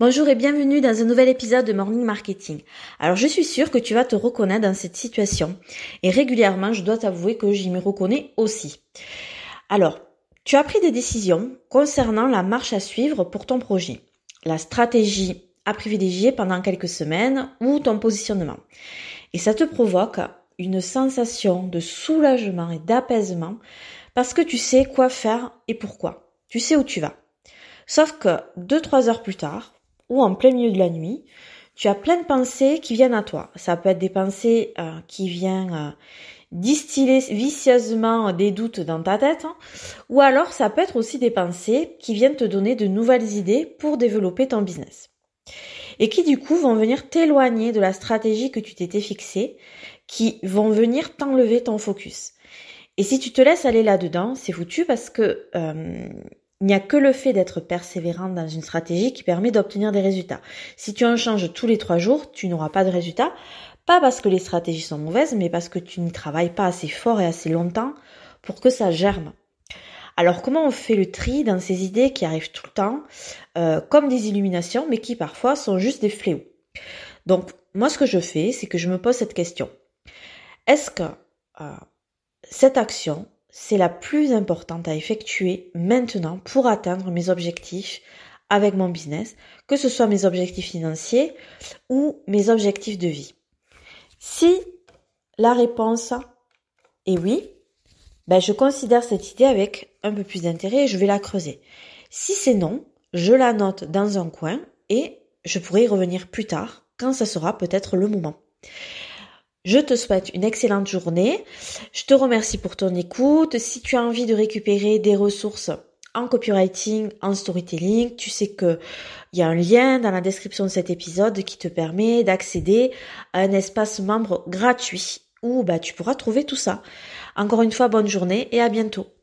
Bonjour et bienvenue dans un nouvel épisode de Morning Marketing. Alors je suis sûre que tu vas te reconnaître dans cette situation et régulièrement je dois t'avouer que j'y me reconnais aussi. Alors, tu as pris des décisions concernant la marche à suivre pour ton projet, la stratégie à privilégier pendant quelques semaines ou ton positionnement. Et ça te provoque une sensation de soulagement et d'apaisement parce que tu sais quoi faire et pourquoi. Tu sais où tu vas. Sauf que deux, trois heures plus tard, ou en plein milieu de la nuit, tu as plein de pensées qui viennent à toi. Ça peut être des pensées euh, qui viennent euh, distiller vicieusement des doutes dans ta tête, hein. ou alors ça peut être aussi des pensées qui viennent te donner de nouvelles idées pour développer ton business. Et qui du coup vont venir t'éloigner de la stratégie que tu t'étais fixée, qui vont venir t'enlever ton focus. Et si tu te laisses aller là-dedans, c'est foutu parce que euh, il n'y a que le fait d'être persévérant dans une stratégie qui permet d'obtenir des résultats. Si tu en changes tous les trois jours, tu n'auras pas de résultats. Pas parce que les stratégies sont mauvaises, mais parce que tu n'y travailles pas assez fort et assez longtemps pour que ça germe. Alors comment on fait le tri dans ces idées qui arrivent tout le temps, euh, comme des illuminations, mais qui parfois sont juste des fléaux? Donc moi ce que je fais, c'est que je me pose cette question. Est-ce que euh, cette action, c'est la plus importante à effectuer maintenant pour atteindre mes objectifs avec mon business, que ce soit mes objectifs financiers ou mes objectifs de vie. Si la réponse est oui, ben je considère cette idée avec un peu plus d'intérêt et je vais la creuser. Si c'est non, je la note dans un coin et je pourrai y revenir plus tard quand ça sera peut-être le moment. Je te souhaite une excellente journée. Je te remercie pour ton écoute. Si tu as envie de récupérer des ressources en copywriting, en storytelling, tu sais que il y a un lien dans la description de cet épisode qui te permet d'accéder à un espace membre gratuit où bah, tu pourras trouver tout ça. Encore une fois, bonne journée et à bientôt.